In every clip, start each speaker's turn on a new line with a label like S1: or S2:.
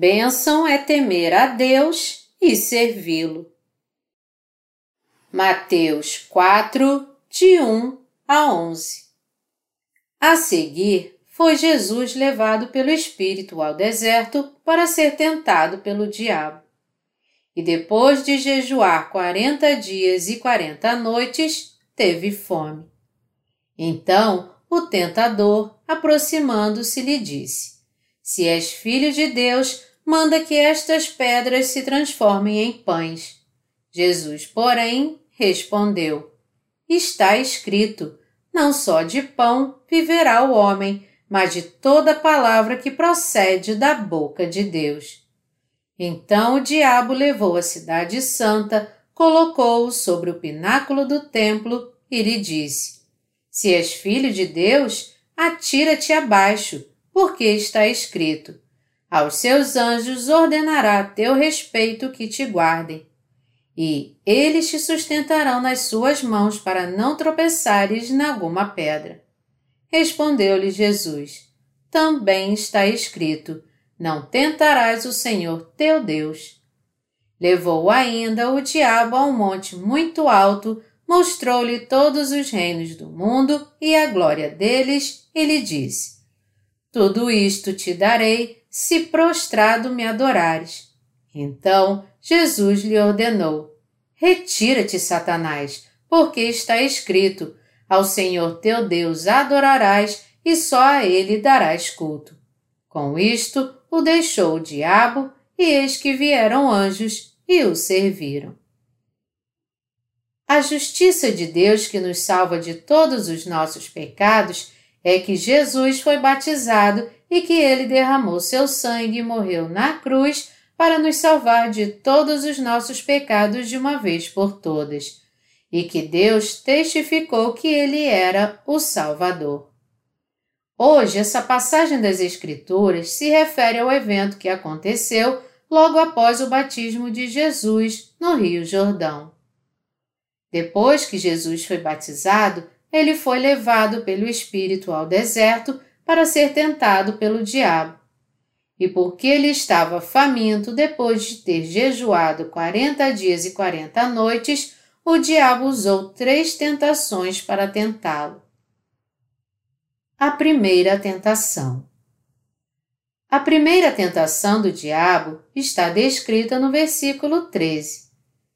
S1: Bênção é temer a Deus e servi-lo. Mateus 4, de 1 a 11 A seguir, foi Jesus levado pelo Espírito ao deserto para ser tentado pelo diabo. E depois de jejuar quarenta dias e quarenta noites, teve fome. Então o tentador, aproximando-se, lhe disse: Se és filho de Deus, manda que estas pedras se transformem em pães. Jesus, porém, respondeu: Está escrito: Não só de pão viverá o homem, mas de toda palavra que procede da boca de Deus. Então o diabo levou a cidade santa, colocou-o sobre o pináculo do templo e lhe disse: Se és filho de Deus, atira-te abaixo, porque está escrito: Aos seus anjos ordenará a teu respeito que te guardem. E eles te sustentarão nas suas mãos para não tropeçares em alguma pedra. Respondeu-lhe Jesus: Também está escrito: Não tentarás o Senhor teu Deus. Levou ainda o diabo a um monte muito alto, mostrou-lhe todos os reinos do mundo e a glória deles, e lhe disse: Tudo isto te darei, se prostrado me adorares. Então Jesus lhe ordenou: Retira-te, Satanás, porque está escrito: ao Senhor teu Deus adorarás e só a ele darás culto. Com isto, o deixou o diabo, e eis que vieram anjos e o serviram. A justiça de Deus que nos salva de todos os nossos pecados é que Jesus foi batizado e que ele derramou seu sangue e morreu na cruz para nos salvar de todos os nossos pecados de uma vez por todas e que Deus testificou que ele era o Salvador. Hoje, essa passagem das Escrituras se refere ao evento que aconteceu logo após o batismo de Jesus no Rio Jordão. Depois que Jesus foi batizado, ele foi levado pelo Espírito ao deserto para ser tentado pelo diabo. E porque ele estava faminto depois de ter jejuado quarenta dias e quarenta noites, o diabo usou três tentações para tentá-lo. A primeira tentação. A primeira tentação do diabo está descrita no versículo 13.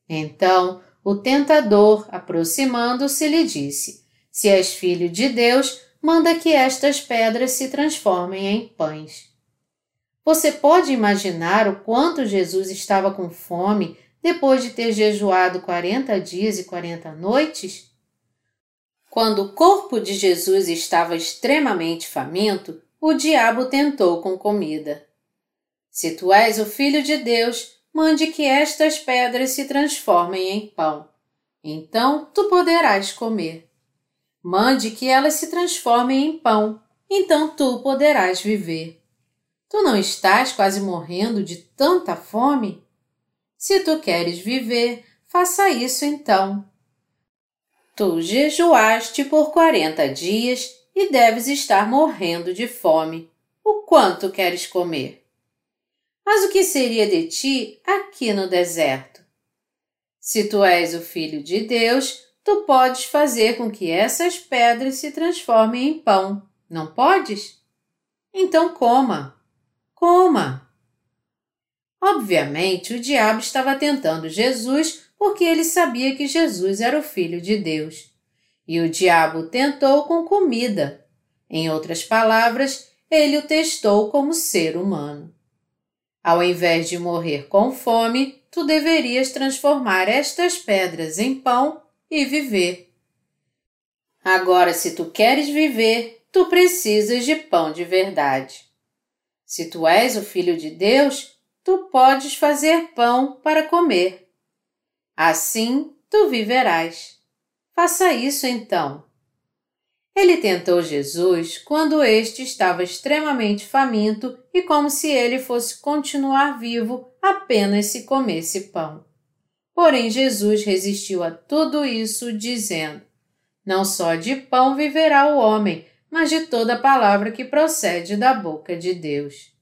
S1: Então, o tentador, aproximando-se, lhe disse: Se és filho de Deus, manda que estas pedras se transformem em pães. Você pode imaginar o quanto Jesus estava com fome depois de ter jejuado quarenta dias e quarenta noites? Quando o corpo de Jesus estava extremamente faminto, o diabo tentou com comida. Se tu és o Filho de Deus, mande que estas pedras se transformem em pão. Então tu poderás comer. Mande que elas se transformem em pão. Então tu poderás viver. Tu não estás quase morrendo de tanta fome? Se tu queres viver, faça isso então. Tu jejuaste por quarenta dias e deves estar morrendo de fome. O quanto queres comer? Mas o que seria de ti aqui no deserto? Se tu és o Filho de Deus, tu podes fazer com que essas pedras se transformem em pão, não podes? Então coma, coma. Obviamente, o diabo estava tentando Jesus porque ele sabia que Jesus era o Filho de Deus. E o diabo tentou com comida. Em outras palavras, ele o testou como ser humano. Ao invés de morrer com fome, tu deverias transformar estas pedras em pão e viver. Agora, se tu queres viver, tu precisas de pão de verdade. Se tu és o Filho de Deus, tu podes fazer pão para comer. Assim tu viverás. Faça isso então. Ele tentou Jesus quando este estava extremamente faminto e como se ele fosse continuar vivo apenas se comesse pão. Porém, Jesus resistiu a tudo isso, dizendo: Não só de pão viverá o homem, mas de toda palavra que procede da boca de Deus.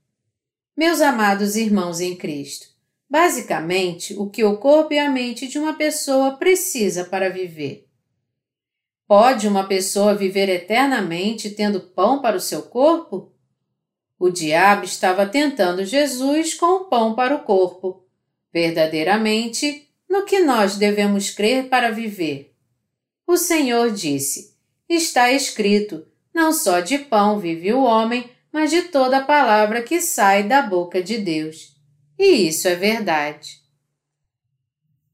S1: Meus amados irmãos em Cristo, basicamente o que o corpo e a mente de uma pessoa precisa para viver. Pode uma pessoa viver eternamente tendo pão para o seu corpo? O diabo estava tentando Jesus com o pão para o corpo, verdadeiramente no que nós devemos crer para viver. O Senhor disse: Está escrito: Não só de pão vive o homem, mas de toda a palavra que sai da boca de Deus. E isso é verdade.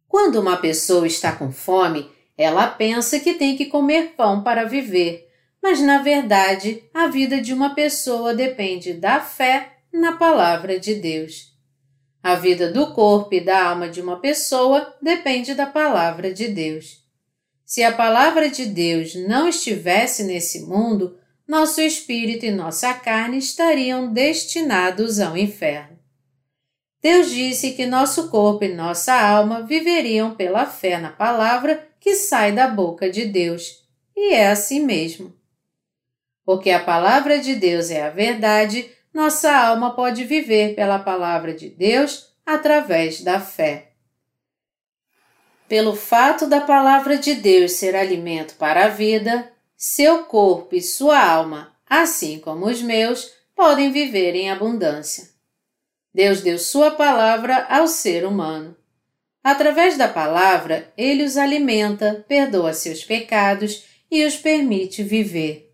S1: Quando uma pessoa está com fome, ela pensa que tem que comer pão para viver, mas na verdade a vida de uma pessoa depende da fé na palavra de Deus. A vida do corpo e da alma de uma pessoa depende da palavra de Deus. Se a palavra de Deus não estivesse nesse mundo, nosso espírito e nossa carne estariam destinados ao inferno. Deus disse que nosso corpo e nossa alma viveriam pela fé na palavra que sai da boca de Deus, e é assim mesmo. Porque a palavra de Deus é a verdade, nossa alma pode viver pela palavra de Deus através da fé. Pelo fato da palavra de Deus ser alimento para a vida, seu corpo e sua alma, assim como os meus, podem viver em abundância. Deus deu sua palavra ao ser humano. Através da palavra, ele os alimenta, perdoa seus pecados e os permite viver.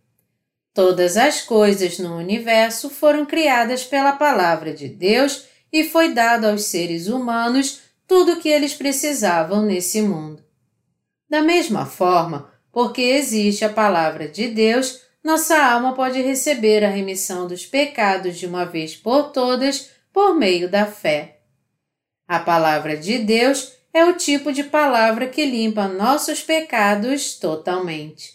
S1: Todas as coisas no universo foram criadas pela palavra de Deus e foi dado aos seres humanos tudo o que eles precisavam nesse mundo. Da mesma forma, porque existe a palavra de Deus, nossa alma pode receber a remissão dos pecados de uma vez por todas por meio da fé. A palavra de Deus é o tipo de palavra que limpa nossos pecados totalmente.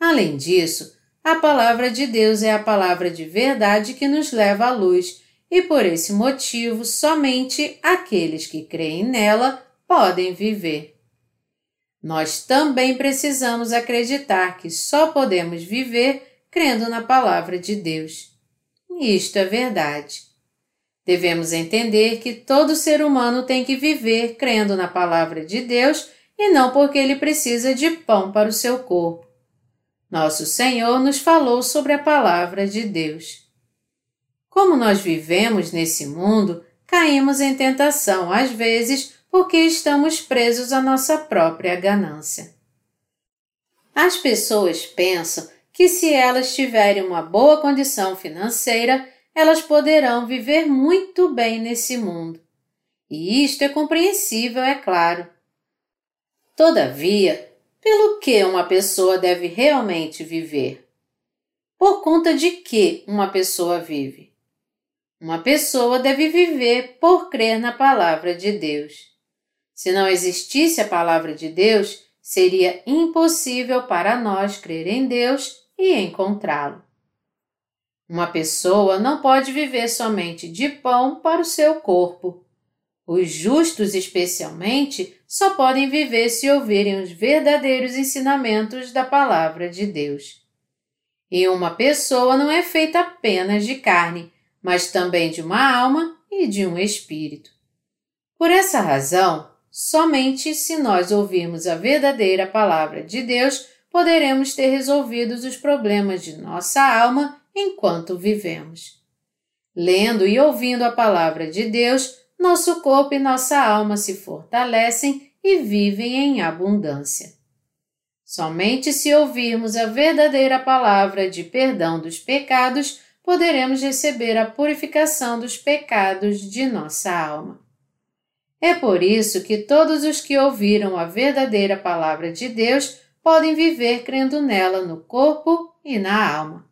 S1: Além disso, a palavra de Deus é a palavra de verdade que nos leva à luz, e por esse motivo somente aqueles que creem nela podem viver. Nós também precisamos acreditar que só podemos viver crendo na palavra de Deus. Isto é verdade. Devemos entender que todo ser humano tem que viver crendo na palavra de Deus e não porque ele precisa de pão para o seu corpo. Nosso Senhor nos falou sobre a palavra de Deus. Como nós vivemos nesse mundo, caímos em tentação às vezes porque estamos presos à nossa própria ganância. As pessoas pensam que se elas tiverem uma boa condição financeira, elas poderão viver muito bem nesse mundo. E isto é compreensível, é claro. Todavia, pelo que uma pessoa deve realmente viver? Por conta de que uma pessoa vive? Uma pessoa deve viver por crer na palavra de Deus. Se não existisse a palavra de Deus, seria impossível para nós crer em Deus e encontrá-lo. Uma pessoa não pode viver somente de pão para o seu corpo. Os justos, especialmente, só podem viver se ouvirem os verdadeiros ensinamentos da Palavra de Deus. E uma pessoa não é feita apenas de carne, mas também de uma alma e de um espírito. Por essa razão, somente se nós ouvirmos a verdadeira Palavra de Deus, poderemos ter resolvidos os problemas de nossa alma enquanto vivemos. Lendo e ouvindo a Palavra de Deus, nosso corpo e nossa alma se fortalecem e vivem em abundância. Somente se ouvirmos a verdadeira palavra de perdão dos pecados, poderemos receber a purificação dos pecados de nossa alma. É por isso que todos os que ouviram a verdadeira palavra de Deus podem viver crendo nela no corpo e na alma.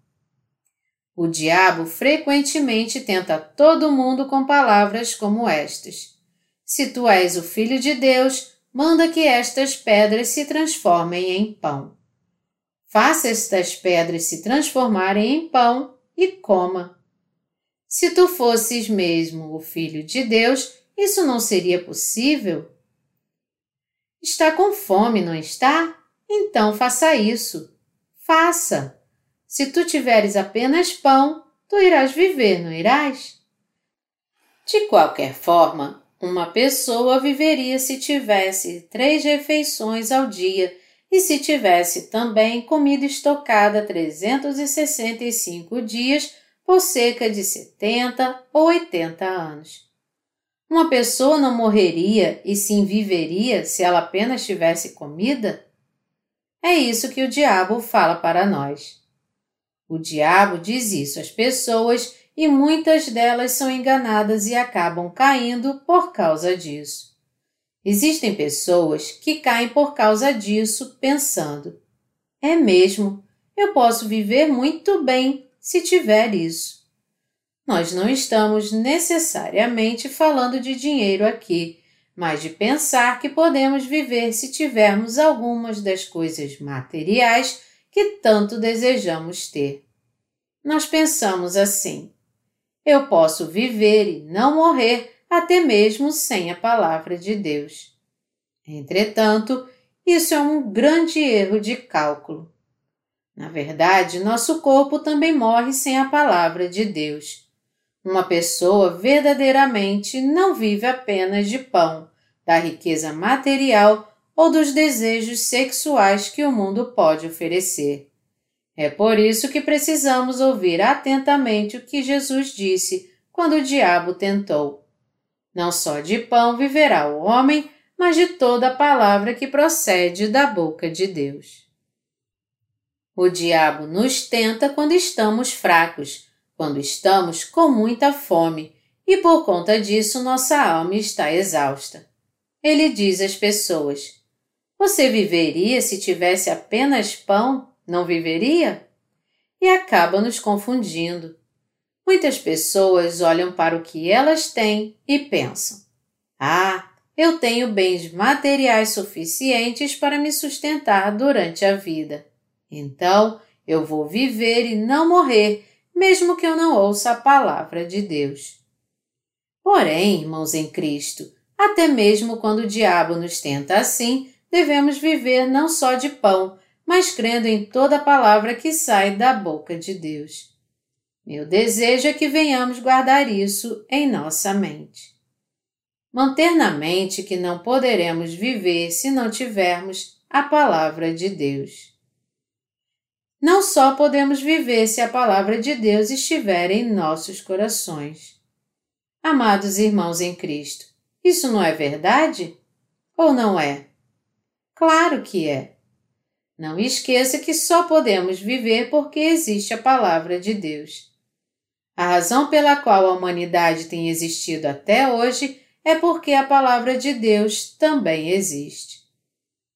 S1: O diabo frequentemente tenta todo mundo com palavras como estas: Se tu és o filho de Deus, manda que estas pedras se transformem em pão. Faça estas pedras se transformarem em pão e coma. Se tu fosses mesmo o filho de Deus, isso não seria possível? Está com fome, não está? Então faça isso. Faça. Se tu tiveres apenas pão, tu irás viver, não irás? De qualquer forma, uma pessoa viveria se tivesse três refeições ao dia e se tivesse também comida estocada 365 dias por cerca de 70 ou 80 anos. Uma pessoa não morreria e sim viveria se ela apenas tivesse comida? É isso que o diabo fala para nós. O diabo diz isso às pessoas e muitas delas são enganadas e acabam caindo por causa disso. Existem pessoas que caem por causa disso pensando: é mesmo, eu posso viver muito bem se tiver isso. Nós não estamos necessariamente falando de dinheiro aqui, mas de pensar que podemos viver se tivermos algumas das coisas materiais que tanto desejamos ter. Nós pensamos assim: eu posso viver e não morrer até mesmo sem a palavra de Deus. Entretanto, isso é um grande erro de cálculo. Na verdade, nosso corpo também morre sem a palavra de Deus. Uma pessoa verdadeiramente não vive apenas de pão, da riqueza material ou dos desejos sexuais que o mundo pode oferecer. É por isso que precisamos ouvir atentamente o que Jesus disse quando o diabo tentou. Não só de pão viverá o homem, mas de toda a palavra que procede da boca de Deus. O diabo nos tenta quando estamos fracos, quando estamos com muita fome, e por conta disso nossa alma está exausta. Ele diz às pessoas: Você viveria se tivesse apenas pão não viveria? E acaba nos confundindo. Muitas pessoas olham para o que elas têm e pensam: Ah, eu tenho bens materiais suficientes para me sustentar durante a vida. Então, eu vou viver e não morrer, mesmo que eu não ouça a palavra de Deus. Porém, irmãos em Cristo, até mesmo quando o diabo nos tenta assim, devemos viver não só de pão, mas crendo em toda palavra que sai da boca de Deus. Meu desejo é que venhamos guardar isso em nossa mente. Manter na mente que não poderemos viver se não tivermos a palavra de Deus. Não só podemos viver se a palavra de Deus estiver em nossos corações. Amados irmãos em Cristo, isso não é verdade? Ou não é? Claro que é. Não esqueça que só podemos viver porque existe a Palavra de Deus. A razão pela qual a humanidade tem existido até hoje é porque a Palavra de Deus também existe.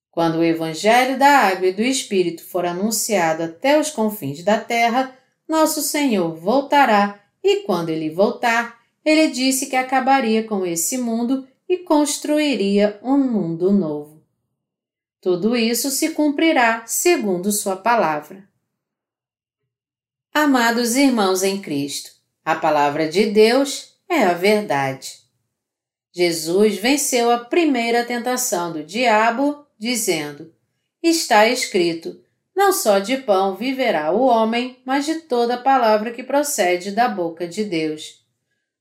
S1: Quando o Evangelho da Água e do Espírito for anunciado até os confins da terra, nosso Senhor voltará e, quando ele voltar, ele disse que acabaria com esse mundo e construiria um mundo novo. Tudo isso se cumprirá segundo Sua palavra. Amados irmãos em Cristo, a palavra de Deus é a verdade. Jesus venceu a primeira tentação do diabo, dizendo: Está escrito: Não só de pão viverá o homem, mas de toda palavra que procede da boca de Deus.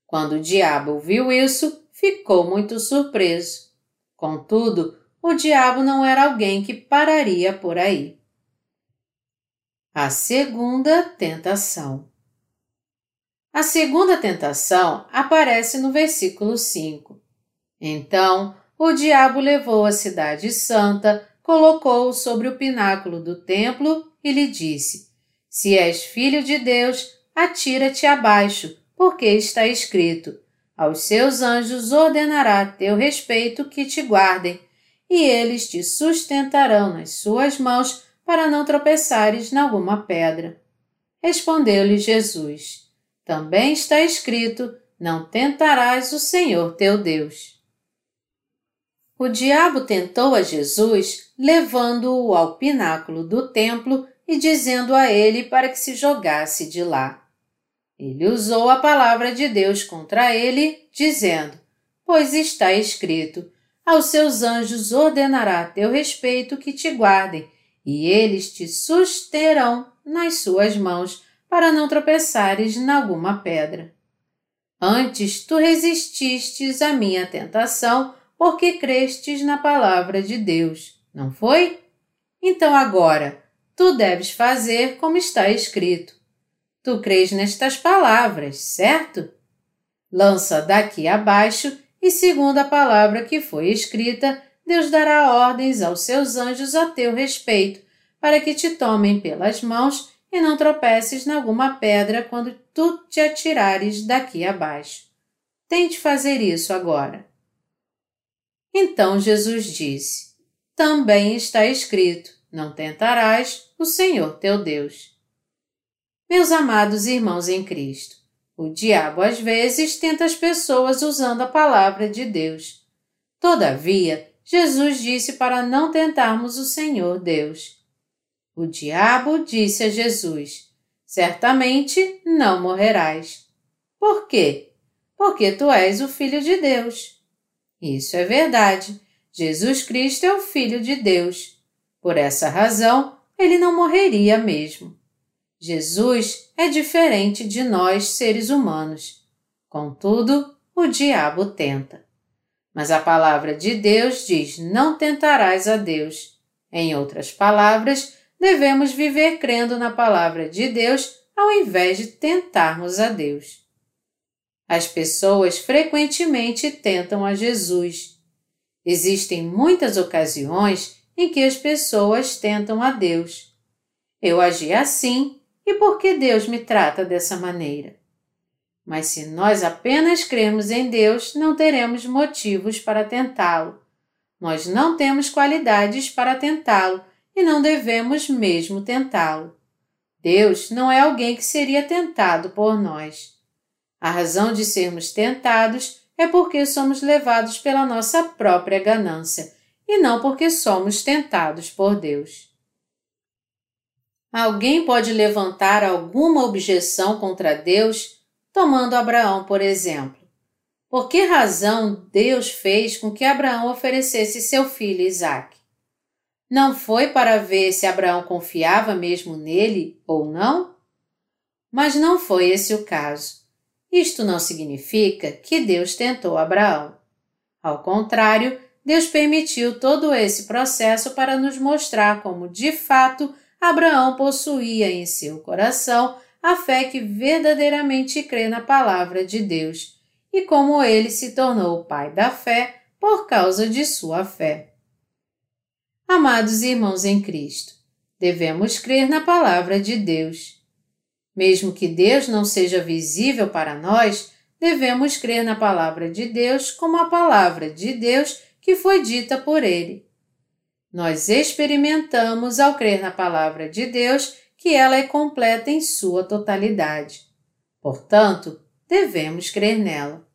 S1: Quando o diabo viu isso, ficou muito surpreso. Contudo, o diabo não era alguém que pararia por aí. A segunda tentação. A segunda tentação aparece no versículo 5. Então, o diabo levou a cidade santa, colocou-o sobre o pináculo do templo e lhe disse: Se és filho de Deus, atira-te abaixo, porque está escrito: Aos seus anjos ordenará teu respeito que te guardem e eles te sustentarão nas suas mãos para não tropeçares em alguma pedra. Respondeu-lhe Jesus: Também está escrito: Não tentarás o Senhor teu Deus. O diabo tentou a Jesus, levando-o ao pináculo do templo e dizendo a ele para que se jogasse de lá. Ele usou a palavra de Deus contra ele, dizendo: Pois está escrito: aos seus anjos ordenará a teu respeito que te guardem, e eles te susterão nas suas mãos, para não tropeçares em alguma pedra. Antes tu resististes à minha tentação, porque crestes na palavra de Deus, não foi? Então agora, tu deves fazer como está escrito. Tu crês nestas palavras, certo? Lança daqui abaixo, e segundo a palavra que foi escrita, Deus dará ordens aos seus anjos a teu respeito, para que te tomem pelas mãos e não tropeces em alguma pedra quando tu te atirares daqui abaixo. Tente fazer isso agora. Então Jesus disse: Também está escrito: Não tentarás o Senhor teu Deus. Meus amados irmãos em Cristo, o diabo às vezes tenta as pessoas usando a palavra de Deus. Todavia, Jesus disse para não tentarmos o Senhor Deus. O diabo disse a Jesus: Certamente não morrerás. Por quê? Porque tu és o Filho de Deus. Isso é verdade. Jesus Cristo é o Filho de Deus. Por essa razão, ele não morreria mesmo. Jesus é diferente de nós, seres humanos. Contudo, o diabo tenta. Mas a palavra de Deus diz: Não tentarás a Deus. Em outras palavras, devemos viver crendo na palavra de Deus ao invés de tentarmos a Deus. As pessoas frequentemente tentam a Jesus. Existem muitas ocasiões em que as pessoas tentam a Deus. Eu agi assim e por que Deus me trata dessa maneira? Mas se nós apenas cremos em Deus, não teremos motivos para tentá-lo. Nós não temos qualidades para tentá-lo e não devemos mesmo tentá-lo. Deus não é alguém que seria tentado por nós. A razão de sermos tentados é porque somos levados pela nossa própria ganância e não porque somos tentados por Deus. Alguém pode levantar alguma objeção contra Deus, tomando Abraão, por exemplo. Por que razão Deus fez com que Abraão oferecesse seu filho Isaque? Não foi para ver se Abraão confiava mesmo nele ou não? Mas não foi esse o caso. Isto não significa que Deus tentou Abraão. Ao contrário, Deus permitiu todo esse processo para nos mostrar como, de fato, Abraão possuía em seu coração a fé que verdadeiramente crê na palavra de Deus e como ele se tornou o pai da fé por causa de sua fé. Amados irmãos em Cristo, devemos crer na palavra de Deus. Mesmo que Deus não seja visível para nós, devemos crer na palavra de Deus como a palavra de Deus que foi dita por Ele. Nós experimentamos ao crer na palavra de Deus que ela é completa em sua totalidade. Portanto, devemos crer nela.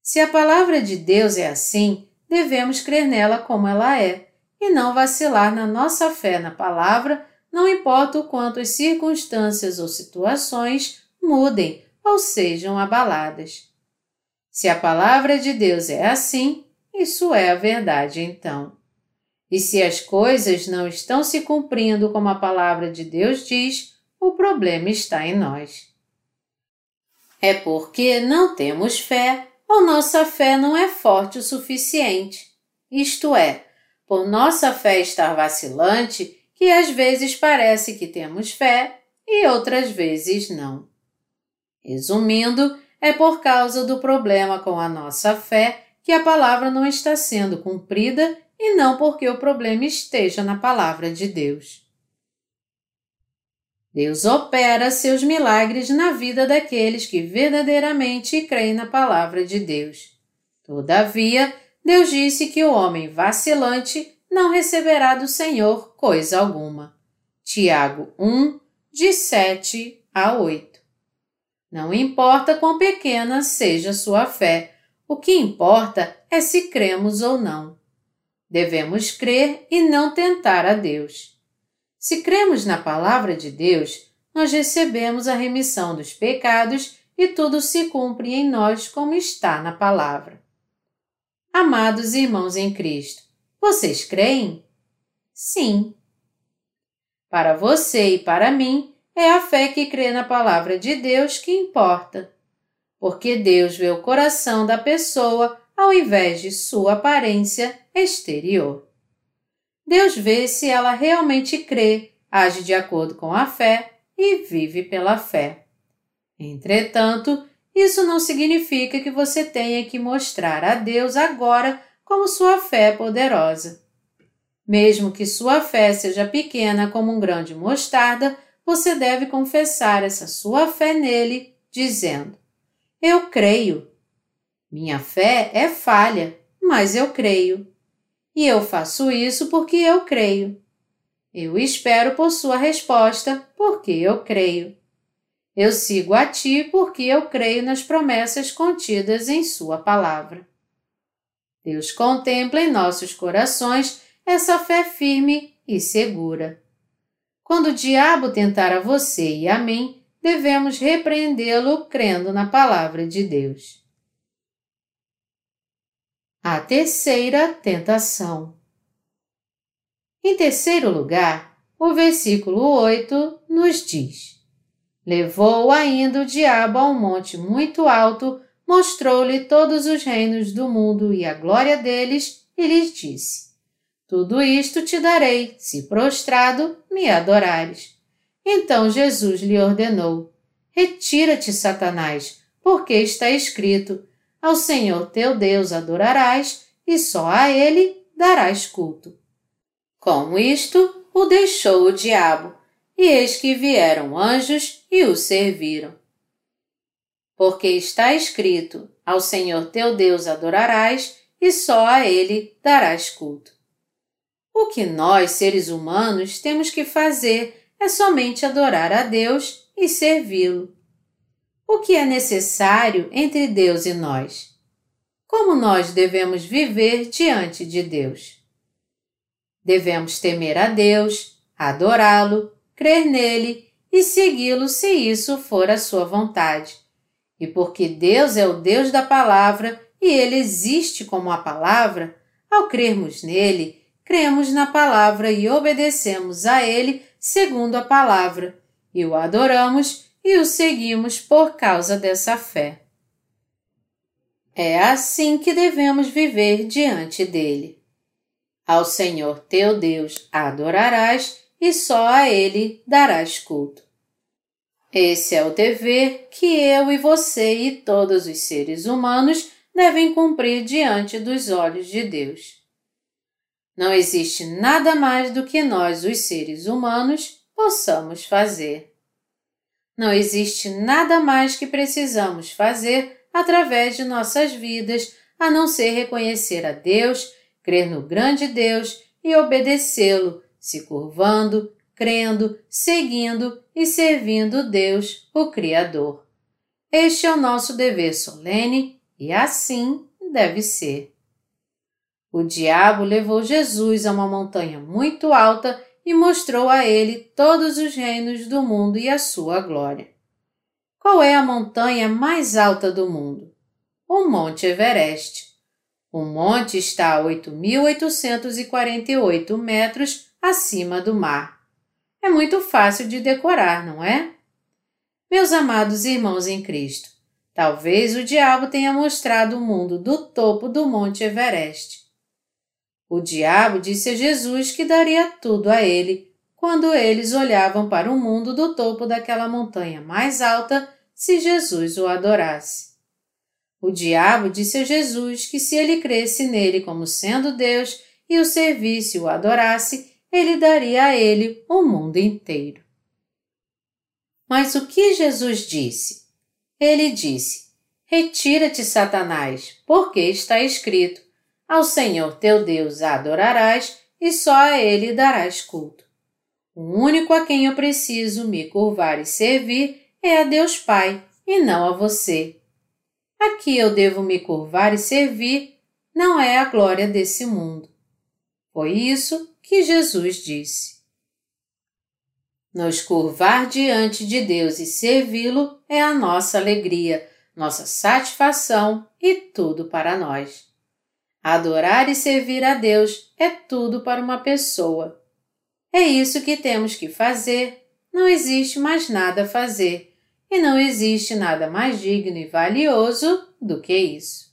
S1: Se a palavra de Deus é assim, devemos crer nela como ela é e não vacilar na nossa fé na palavra, não importa o quanto as circunstâncias ou situações mudem ou sejam abaladas. Se a palavra de Deus é assim, isso é a verdade então. E se as coisas não estão se cumprindo como a palavra de Deus diz, o problema está em nós. É porque não temos fé ou nossa fé não é forte o suficiente. Isto é, por nossa fé estar vacilante, que às vezes parece que temos fé e outras vezes não. Resumindo, é por causa do problema com a nossa fé que a palavra não está sendo cumprida e não porque o problema esteja na palavra de Deus. Deus opera seus milagres na vida daqueles que verdadeiramente creem na palavra de Deus. Todavia, Deus disse que o homem vacilante não receberá do Senhor coisa alguma. Tiago 1, de 7 a 8. Não importa quão pequena seja sua fé, o que importa é se cremos ou não. Devemos crer e não tentar a Deus. Se cremos na palavra de Deus, nós recebemos a remissão dos pecados e tudo se cumpre em nós como está na palavra. Amados irmãos em Cristo, vocês creem? Sim. Para você e para mim, é a fé que crê na palavra de Deus que importa. porque Deus vê o coração da pessoa ao invés de sua aparência exterior. Deus vê se ela realmente crê, age de acordo com a fé e vive pela fé. Entretanto, isso não significa que você tenha que mostrar a Deus agora como sua fé é poderosa. Mesmo que sua fé seja pequena como um grão de mostarda, você deve confessar essa sua fé nele, dizendo: Eu creio. Minha fé é falha, mas eu creio. E eu faço isso porque eu creio. Eu espero por sua resposta, porque eu creio. Eu sigo a ti porque eu creio nas promessas contidas em Sua palavra. Deus contempla em nossos corações essa fé firme e segura. Quando o diabo tentar a você e a mim, devemos repreendê-lo crendo na palavra de Deus. A terceira tentação. Em terceiro lugar, o versículo 8 nos diz: Levou ainda o diabo a um monte muito alto, mostrou-lhe todos os reinos do mundo e a glória deles, e lhes disse: Tudo isto te darei, se prostrado me adorares. Então Jesus lhe ordenou: Retira-te, Satanás, porque está escrito: Ao Senhor teu Deus adorarás, e só a ele darás culto. Com isto, o deixou o diabo e eis que vieram anjos e o serviram. Porque está escrito: Ao Senhor teu Deus adorarás, e só a ele darás culto. O que nós, seres humanos, temos que fazer é somente adorar a Deus e servi-lo. O que é necessário entre Deus e nós? Como nós devemos viver diante de Deus? Devemos temer a Deus, adorá-lo, crer nele e segui-lo se isso for a sua vontade. E porque Deus é o Deus da palavra e ele existe como a palavra, ao crermos nele, cremos na palavra e obedecemos a ele segundo a palavra, e o adoramos e o seguimos por causa dessa fé. É assim que devemos viver diante dele. Ao Senhor teu Deus adorarás e só a Ele darás culto. Esse é o dever que eu e você e todos os seres humanos devem cumprir diante dos olhos de Deus. Não existe nada mais do que nós, os seres humanos, possamos fazer. Não existe nada mais que precisamos fazer através de nossas vidas a não ser reconhecer a Deus, crer no grande Deus e obedecê-lo se curvando, crendo, seguindo e servindo Deus, o Criador. Este é o nosso dever solene e assim deve ser. O diabo levou Jesus a uma montanha muito alta e mostrou a ele todos os reinos do mundo e a sua glória. Qual é a montanha mais alta do mundo? O Monte Everest. O monte está a 8.848 metros acima do mar. É muito fácil de decorar, não é? Meus amados irmãos em Cristo, talvez o diabo tenha mostrado o mundo do topo do Monte Everest. O diabo disse a Jesus que daria tudo a ele quando eles olhavam para o mundo do topo daquela montanha mais alta se Jesus o adorasse. O diabo disse a Jesus que se ele cresce nele como sendo Deus e o servisse e o adorasse, ele daria a ele o mundo inteiro. Mas o que Jesus disse? Ele disse: Retira-te, Satanás, porque está escrito: Ao Senhor teu Deus adorarás e só a ele darás culto. O único a quem eu preciso me curvar e servir é a Deus Pai e não a você. Aqui eu devo me curvar e servir não é a glória desse mundo. Foi isso que Jesus disse. Nos curvar diante de Deus e servi-lo é a nossa alegria, nossa satisfação e tudo para nós. Adorar e servir a Deus é tudo para uma pessoa. É isso que temos que fazer, não existe mais nada a fazer, e não existe nada mais digno e valioso do que isso.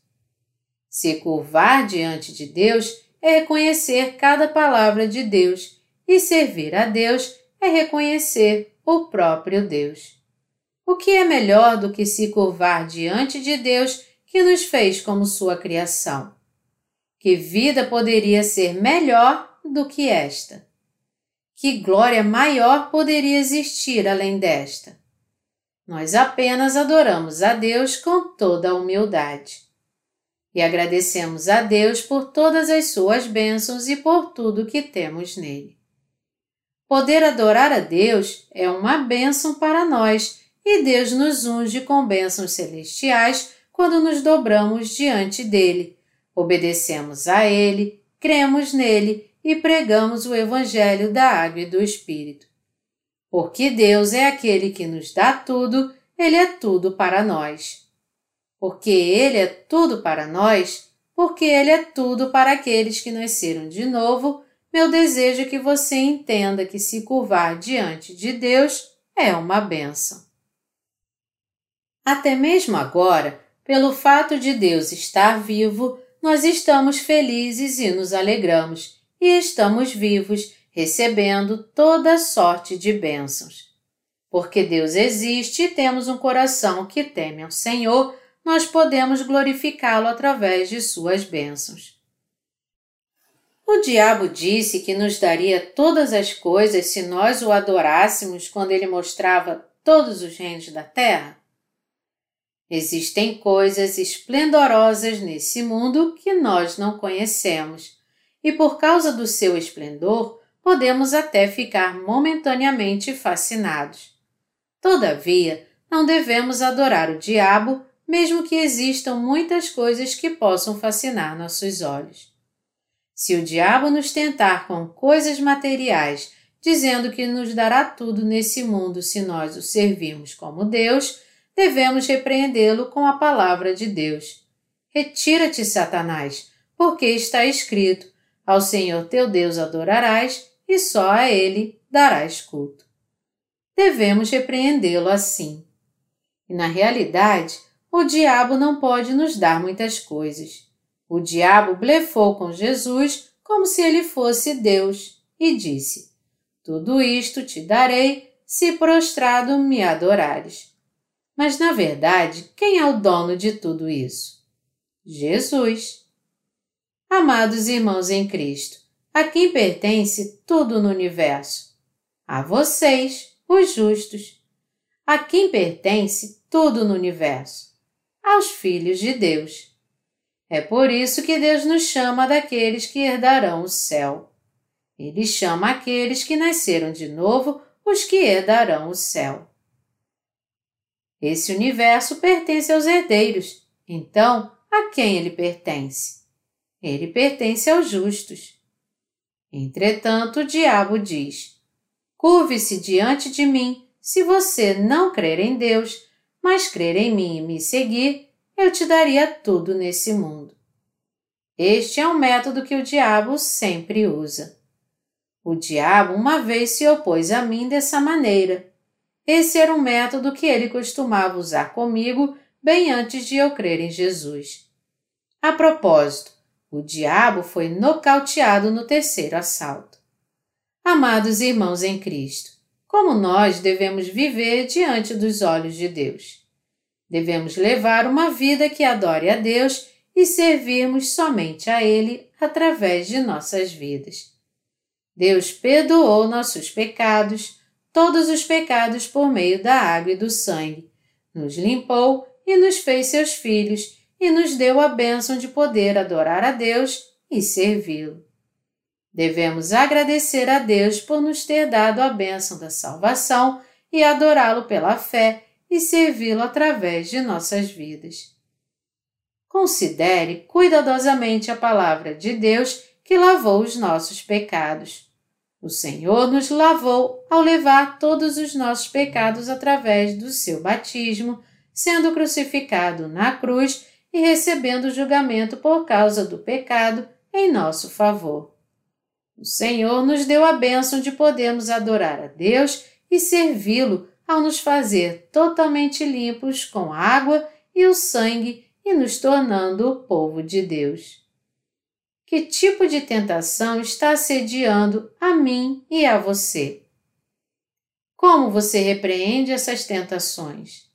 S1: Se curvar diante de Deus é reconhecer cada palavra de Deus, e servir a Deus é reconhecer o próprio Deus. O que é melhor do que se curvar diante de Deus que nos fez como sua criação? Que vida poderia ser melhor do que esta? Que glória maior poderia existir além desta? Nós apenas adoramos a Deus com toda a humildade. E agradecemos a Deus por todas as suas bênçãos e por tudo que temos nele. Poder adorar a Deus é uma bênção para nós e Deus nos unge com bênçãos celestiais quando nos dobramos diante dele, obedecemos a ele, cremos nele e pregamos o Evangelho da Água e do Espírito. Porque Deus é aquele que nos dá tudo, Ele é tudo para nós. Porque Ele é tudo para nós, porque Ele é tudo para aqueles que nasceram de novo, meu desejo é que você entenda que se curvar diante de Deus é uma benção. Até mesmo agora, pelo fato de Deus estar vivo, nós estamos felizes e nos alegramos, e estamos vivos, recebendo toda sorte de bênçãos. Porque Deus existe e temos um coração que teme ao Senhor, nós podemos glorificá-lo através de suas bênçãos. O diabo disse que nos daria todas as coisas se nós o adorássemos quando ele mostrava todos os reinos da terra. Existem coisas esplendorosas nesse mundo que nós não conhecemos, e por causa do seu esplendor, podemos até ficar momentaneamente fascinados. Todavia, não devemos adorar o diabo, mesmo que existam muitas coisas que possam fascinar nossos olhos. Se o diabo nos tentar com coisas materiais, dizendo que nos dará tudo nesse mundo se nós o servirmos como Deus, devemos repreendê-lo com a palavra de Deus. Retira-te, Satanás, porque está escrito: Ao Senhor teu Deus adorarás e só a ele darás culto. Devemos repreendê-lo assim. E na realidade, o diabo não pode nos dar muitas coisas. O diabo blefou com Jesus como se ele fosse Deus e disse: Tudo isto te darei se prostrado me adorares. Mas na verdade, quem é o dono de tudo isso? Jesus. Amados irmãos em Cristo, a quem pertence tudo no universo? A vocês, os justos. A quem pertence tudo no universo? Aos filhos de Deus. É por isso que Deus nos chama daqueles que herdarão o céu. Ele chama aqueles que nasceram de novo os que herdarão o céu. Esse universo pertence aos herdeiros, então a quem ele pertence? Ele pertence aos justos. Entretanto, o diabo diz: Curve-se diante de mim, se você não crer em Deus, mas crer em mim e me seguir, eu te daria tudo nesse mundo. Este é um método que o diabo sempre usa. O diabo uma vez se opôs a mim dessa maneira. Esse era um método que ele costumava usar comigo bem antes de eu crer em Jesus. A propósito, o diabo foi nocauteado no terceiro assalto. Amados irmãos em Cristo, como nós devemos viver diante dos olhos de Deus? Devemos levar uma vida que adore a Deus e servirmos somente a Ele através de nossas vidas. Deus perdoou nossos pecados, todos os pecados por meio da água e do sangue, nos limpou e nos fez seus filhos e nos deu a bênção de poder adorar a Deus e servi-lo. Devemos agradecer a Deus por nos ter dado a bênção da salvação e adorá-lo pela fé e servi-lo através de nossas vidas. Considere cuidadosamente a palavra de Deus que lavou os nossos pecados. O Senhor nos lavou ao levar todos os nossos pecados através do seu batismo, sendo crucificado na cruz e recebendo julgamento por causa do pecado em nosso favor. O Senhor nos deu a bênção de podermos adorar a Deus e servi-lo ao nos fazer totalmente limpos com água e o sangue e nos tornando o povo de Deus. Que tipo de tentação está assediando a mim e a você? Como você repreende essas tentações?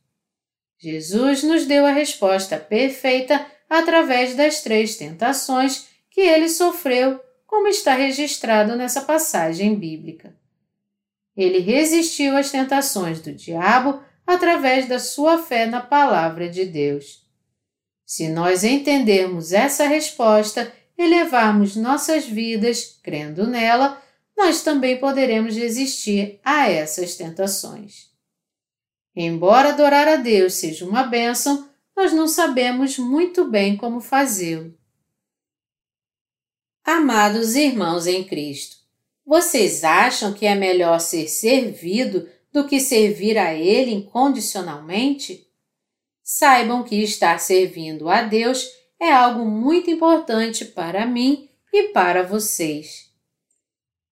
S1: Jesus nos deu a resposta perfeita através das três tentações que ele sofreu, como está registrado nessa passagem bíblica. Ele resistiu às tentações do diabo através da sua fé na palavra de Deus. Se nós entendermos essa resposta e levarmos nossas vidas crendo nela, nós também poderemos resistir a essas tentações. Embora adorar a Deus seja uma bênção, nós não sabemos muito bem como fazê-lo. Amados irmãos em Cristo, vocês acham que é melhor ser servido do que servir a Ele incondicionalmente? Saibam que estar servindo a Deus é algo muito importante para mim e para vocês.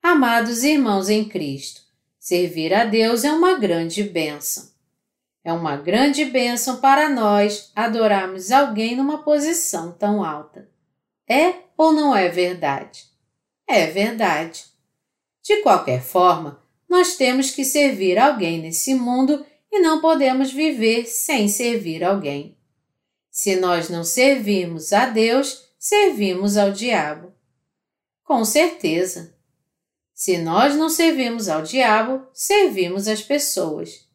S1: Amados irmãos em Cristo, servir a Deus é uma grande bênção. É uma grande bênção para nós adorarmos alguém numa posição tão alta. É ou não é verdade? É verdade. De qualquer forma, nós temos que servir alguém nesse mundo e não podemos viver sem servir alguém. Se nós não servirmos a Deus, servimos ao diabo. Com certeza. Se nós não servimos ao diabo, servimos às pessoas.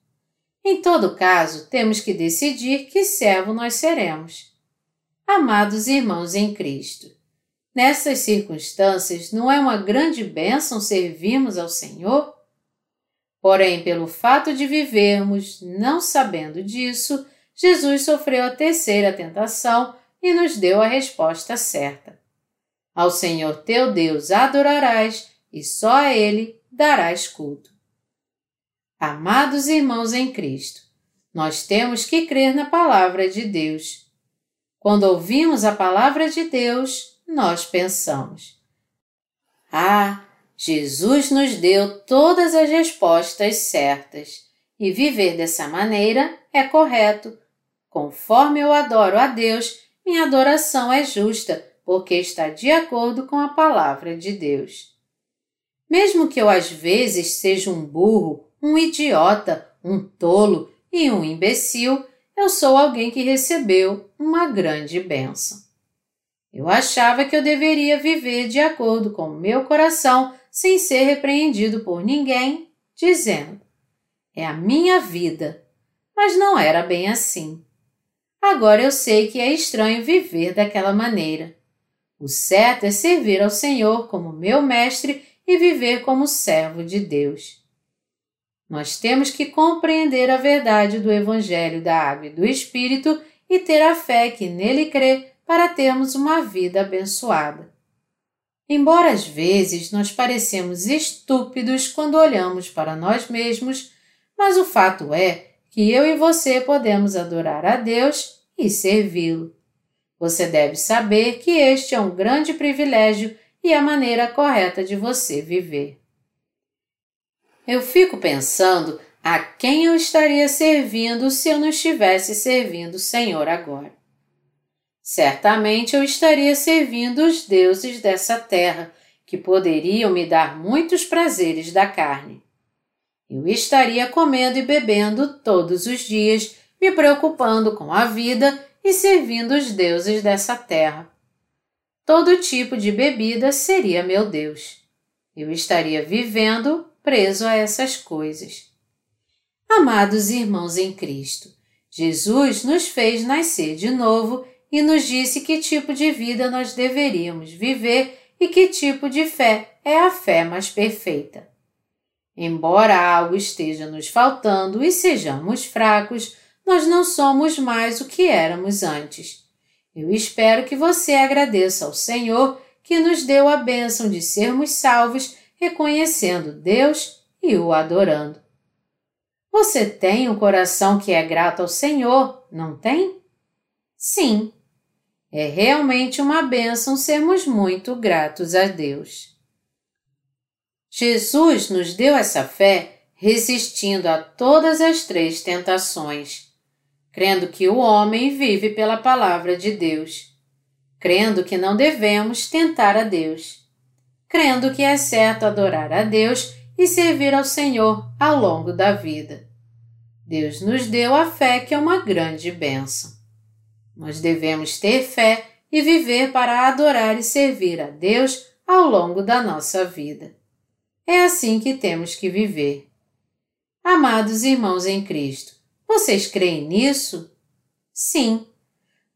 S1: Em todo caso, temos que decidir que servo nós seremos. Amados irmãos em Cristo, nessas circunstâncias não é uma grande bênção servirmos ao Senhor? Porém, pelo fato de vivermos não sabendo disso, Jesus sofreu a terceira tentação e nos deu a resposta certa. Ao Senhor teu Deus adorarás e só a Ele darás culto. Amados irmãos em Cristo, nós temos que crer na palavra de Deus. Quando ouvimos a palavra de Deus, nós pensamos: Ah, Jesus nos deu todas as respostas certas e viver dessa maneira é correto Conforme eu adoro a Deus, minha adoração é justa, porque está de acordo com a palavra de Deus. Mesmo que eu às vezes seja um burro, um idiota, um tolo e um imbecil, eu sou alguém que recebeu uma grande bênção. Eu achava que eu deveria viver de acordo com o meu coração sem ser repreendido por ninguém, dizendo: É a minha vida. Mas não era bem assim. Agora eu sei que é estranho viver daquela maneira. O certo é servir ao Senhor como meu mestre e viver como servo de Deus. Nós temos que compreender a verdade do Evangelho da Água e do Espírito e ter a fé que nele crê para termos uma vida abençoada. Embora às vezes nós parecemos estúpidos quando olhamos para nós mesmos, mas o fato é que eu e você podemos adorar a Deus e servi-lo. Você deve saber que este é um grande privilégio e a maneira correta de você viver. Eu fico pensando a quem eu estaria servindo se eu não estivesse servindo o Senhor agora. Certamente eu estaria servindo os deuses dessa terra, que poderiam me dar muitos prazeres da carne. Eu estaria comendo e bebendo todos os dias, me preocupando com a vida e servindo os deuses dessa terra. Todo tipo de bebida seria meu Deus. Eu estaria vivendo preso a essas coisas. Amados irmãos em Cristo, Jesus nos fez nascer de novo e nos disse que tipo de vida nós deveríamos viver e que tipo de fé é a fé mais perfeita. Embora algo esteja nos faltando e sejamos fracos, nós não somos mais o que éramos antes. Eu espero que você agradeça ao Senhor que nos deu a bênção de sermos salvos, reconhecendo Deus e o adorando. Você tem um coração que é grato ao Senhor, não tem? Sim. É realmente uma bênção sermos muito gratos a Deus. Jesus nos deu essa fé resistindo a todas as três tentações, crendo que o homem vive pela palavra de Deus, crendo que não devemos tentar a Deus, crendo que é certo adorar a Deus e servir ao Senhor ao longo da vida. Deus nos deu a fé que é uma grande bênção. Nós devemos ter fé e viver para adorar e servir a Deus ao longo da nossa vida. É assim que temos que viver. Amados irmãos em Cristo, vocês creem nisso? Sim.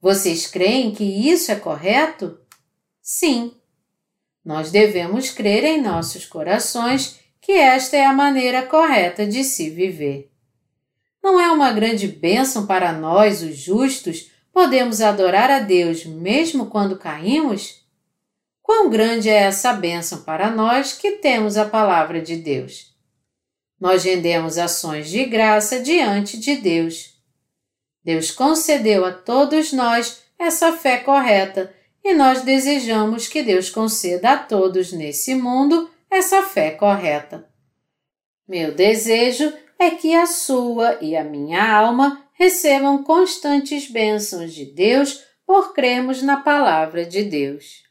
S1: Vocês creem que isso é correto? Sim. Nós devemos crer em nossos corações que esta é a maneira correta de se viver. Não é uma grande bênção para nós, os justos, podemos adorar a Deus mesmo quando caímos? Quão grande é essa bênção para nós que temos a palavra de Deus? Nós rendemos ações de graça diante de Deus. Deus concedeu a todos nós essa fé correta e nós desejamos que Deus conceda a todos nesse mundo essa fé correta. Meu desejo é que a sua e a minha alma recebam constantes bênçãos de Deus por crermos na palavra de Deus.